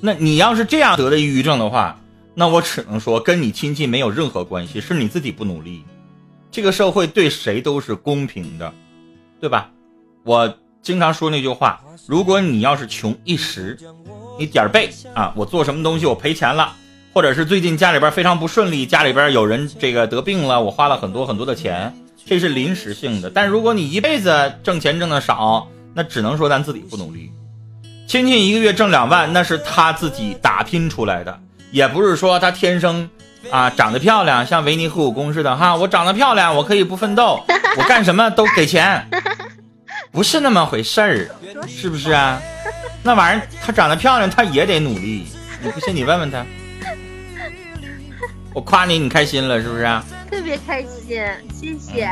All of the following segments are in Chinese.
那你要是这样得的抑郁症的话，那我只能说跟你亲戚没有任何关系，是你自己不努力。这个社会对谁都是公平的，对吧？我经常说那句话：如果你要是穷一时，你点儿背啊，我做什么东西我赔钱了，或者是最近家里边非常不顺利，家里边有人这个得病了，我花了很多很多的钱，这是临时性的。但如果你一辈子挣钱挣的少，那只能说咱自己不努力。亲戚一个月挣两万，那是他自己打拼出来的，也不是说他天生啊长得漂亮，像维尼和武功似的哈。我长得漂亮，我可以不奋斗，我干什么都给钱，不是那么回事儿，是不是啊？那玩意儿他长得漂亮，他也得努力。你不信你问问他。我夸你，你开心了是不是？特别开心，谢谢。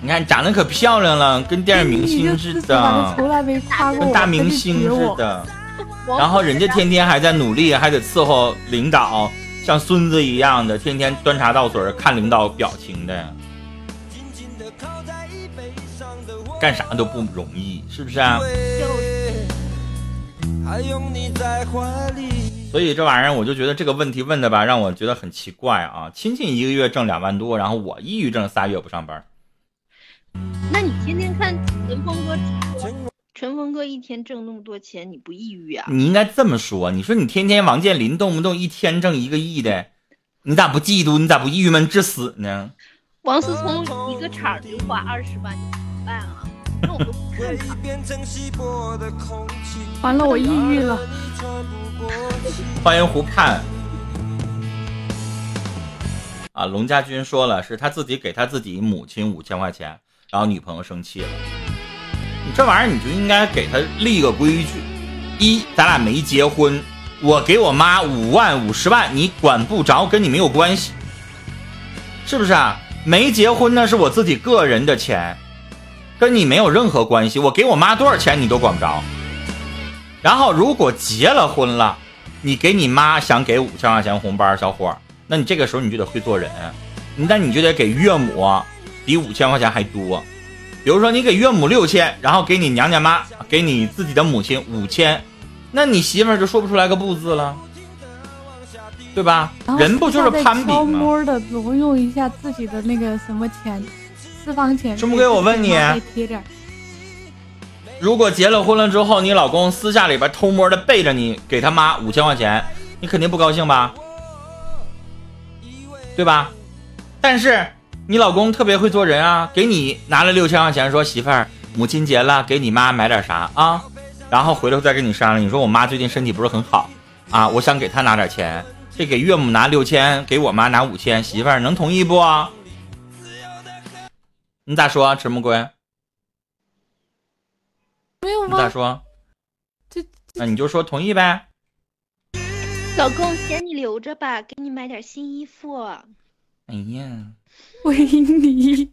你看长得可漂亮了，跟电影明星似的，跟大明星似的。然后人家天天还在努力，还得伺候领导，像孙子一样的，天天端茶倒水看领导表情的，干啥都不容易，是不是啊？所以这玩意儿，我就觉得这个问题问的吧，让我觉得很奇怪啊！亲戚一个月挣两万多，然后我抑郁症仨月不上班。那你天天看陈峰哥，陈峰哥一天挣那么多钱，你不抑郁啊？你应该这么说，你说你天天王健林动不动一天挣一个亿的，你咋不嫉妒？你咋不郁闷致死呢？王思聪一个场就花二十万？完了，我抑郁了。欢迎湖畔。啊，龙家军说了，是他自己给他自己母亲五千块钱，然后女朋友生气了。你这玩意儿你就应该给他立个规矩：一，咱俩没结婚，我给我妈五万、五十万，你管不着，跟你没有关系，是不是啊？没结婚那是我自己个人的钱，跟你没有任何关系。我给我妈多少钱你都管不着。然后如果结了婚了，你给你妈想给五千块钱红包，小伙。那你这个时候你就得会做人，那你就得给岳母比五千块钱还多。比如说你给岳母六千，然后给你娘家妈，给你自己的母亲五千，那你媳妇儿就说不出来个不字了，对吧？人不就是攀比吗？悄摸的挪用一下自己的那个什么钱，私房钱。这不给我问你，如果结了婚了之后，你老公私下里边偷摸的背着你给他妈五千块钱，你肯定不高兴吧？对吧？但是你老公特别会做人啊，给你拿了六千块钱，说媳妇儿，母亲节了，给你妈买点啥啊？然后回头再跟你商量。你说我妈最近身体不是很好啊，我想给她拿点钱，这给岳母拿六千，给我妈拿五千，媳妇儿能同意不？你咋说，迟木龟？没有吗？你咋说？这那你就说同意呗。老公，钱你留着吧，给你买点新衣服。哎呀，维尼，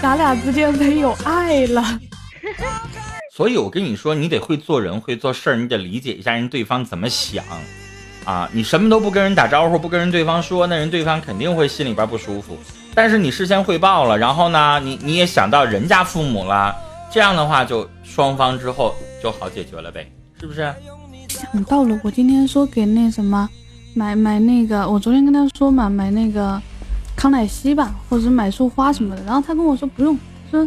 咱俩之间没有爱了。所以我跟你说，你得会做人，会做事儿，你得理解一下人对方怎么想啊。你什么都不跟人打招呼，不跟人对方说，那人对方肯定会心里边不舒服。但是你事先汇报了，然后呢，你你也想到人家父母了，这样的话就双方之后就好解决了呗，是不是？想到了，我今天说给那什么买买那个，我昨天跟他说嘛，买那个康乃馨吧，或者是买束花什么的。然后他跟我说不用，说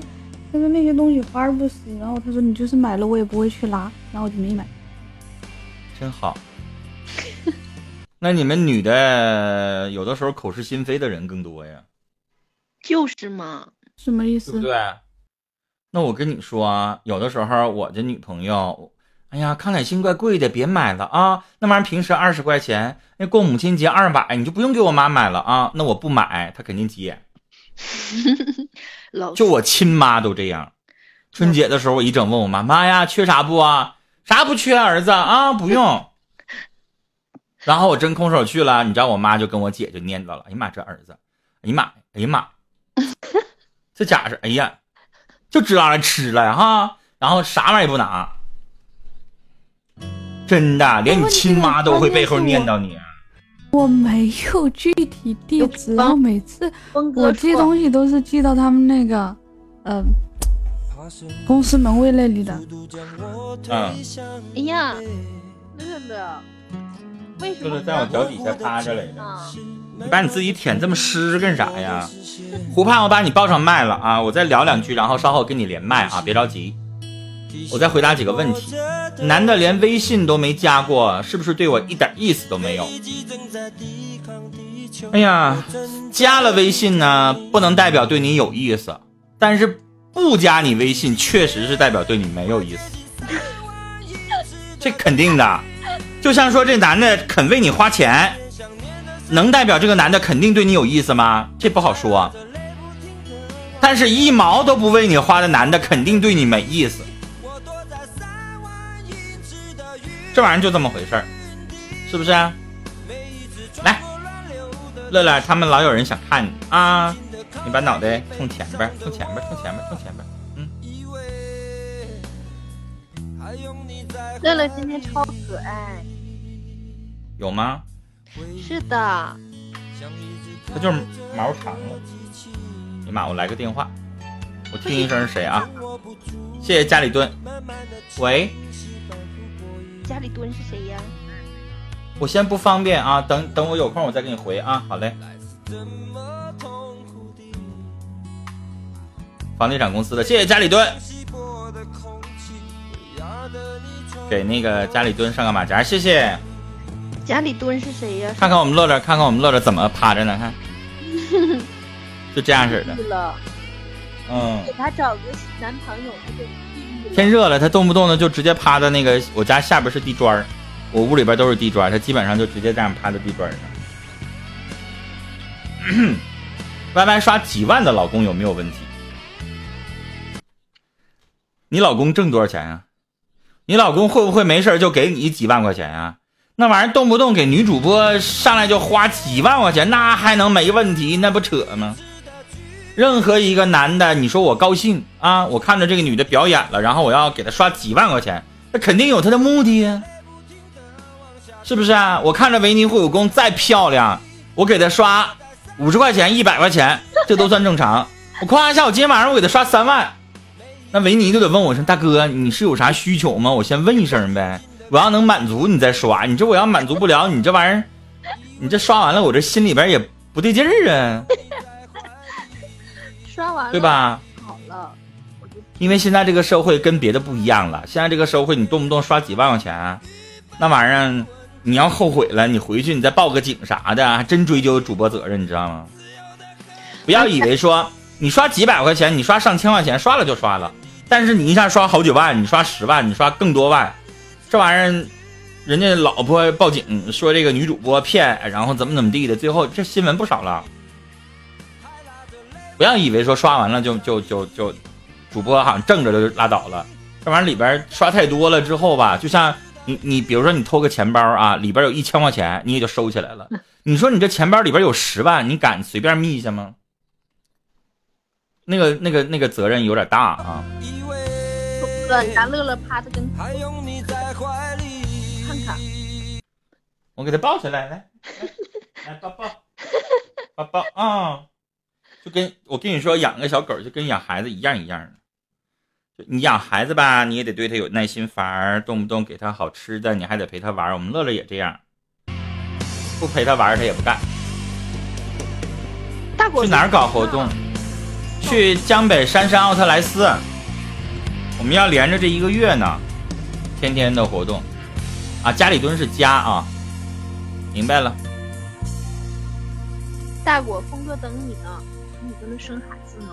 他说那些东西花儿不死。然后他说你就是买了我也不会去拿，然后我就没买。真好。那你们女的有的时候口是心非的人更多呀？就是嘛，什么意思？对不对？那我跟你说啊，有的时候我的女朋友。哎呀，康乃馨怪贵的，别买了啊！那玩意儿平时二十块钱，那过母亲节二百，你就不用给我妈买了啊！那我不买，她肯定急眼。就我亲妈都这样。春节的时候，我一整问我妈妈呀，缺啥不啊？啥不缺，儿子啊，不用。然后我真空手去了，你知道我妈就跟我姐就念叨了：“哎呀妈，这儿子，哎呀妈，哎呀妈，这家是，哎呀，就知道来吃了哈，然后啥玩意儿也不拿。”真的，连你亲妈都会背后念叨你。我没有具体地址，然后每次我寄东西都是寄到他们那个，呃，公司门卫那里的。嗯。哎呀，乐乐，为什么？就是在我脚底下趴着来着。你把你自己舔这么湿干啥呀？胡盼，我把你报上麦了啊！我再聊两句，然后稍后跟你连麦啊，别着急。我再回答几个问题。男的连微信都没加过，是不是对我一点意思都没有？哎呀，加了微信呢，不能代表对你有意思，但是不加你微信，确实是代表对你没有意思。这肯定的，就像说这男的肯为你花钱。能代表这个男的肯定对你有意思吗？这不好说。但是，一毛都不为你花的男的，肯定对你没意思。这玩意儿就这么回事儿，是不是？来，乐乐，他们老有人想看你啊！你把脑袋冲前边，冲前边，冲前边，冲前边。嗯。乐乐今天超可爱。有吗？是的，他就是毛长了。尼玛，我来个电话，我听一声是谁啊？谢谢家里蹲。喂，家里蹲是谁呀？我先不方便啊，等等我有空我再给你回啊。好嘞。房地产公司的，谢谢家里蹲。给那个家里蹲上个马甲，谢谢。家里蹲是谁呀？看看我们乐乐，看看我们乐乐怎么趴着呢？看，就这样式的。嗯。给他找个男朋友，天热了，他动不动的就直接趴在那个我家下边是地砖儿，我屋里边都是地砖，他基本上就直接这样趴在地砖上。歪歪刷几万的老公有没有问题？你老公挣多少钱呀？你老公会不会没事就给你几万块钱呀？那玩意儿动不动给女主播上来就花几万块钱，那还能没问题？那不扯吗？任何一个男的，你说我高兴啊，我看着这个女的表演了，然后我要给她刷几万块钱，那肯定有他的目的呀，是不是啊？我看着维尼会武功再漂亮，我给她刷五十块钱、一百块钱，这都算正常。我夸一下，我今天晚上我给她刷三万，那维尼就得问我说大哥，你是有啥需求吗？我先问一声呗。我要能满足你再刷，你这我要满足不了你这玩意儿，你这刷完了我这心里边也不对劲儿啊。刷完了对吧？好了，因为现在这个社会跟别的不一样了，现在这个社会你动不动刷几万块钱，那玩意儿你要后悔了，你回去你再报个警啥的，还真追究主播责任，你知道吗？不要以为说你刷几百块钱，你刷上千块钱，刷了就刷了，但是你一下刷好几万，你刷十万，你刷更多万。这玩意儿，人家老婆报警说这个女主播骗，然后怎么怎么地的，最后这新闻不少了。不要以为说刷完了就就就就，主播好像挣着就拉倒了。这玩意儿里边刷太多了之后吧，就像你你比如说你偷个钱包啊，里边有一千块钱，你也就收起来了。你说你这钱包里边有十万，你敢随便密下吗？那个那个那个责任有点大啊。乐，你家乐乐趴着跟看看，我给他抱起来，来，来抱抱，抱抱啊！就跟我跟你说，养个小狗就跟养孩子一样一样的。你养孩子吧，你也得对他有耐心，反而动不动给他好吃的，你还得陪他玩。我们乐乐也这样，不陪他玩他也不干。去哪儿搞活动？去江北杉杉奥特莱斯。我们要连着这一个月呢，天天的活动，啊，家里蹲是家啊，明白了。大果峰哥等你呢，你跟他生孩子呢。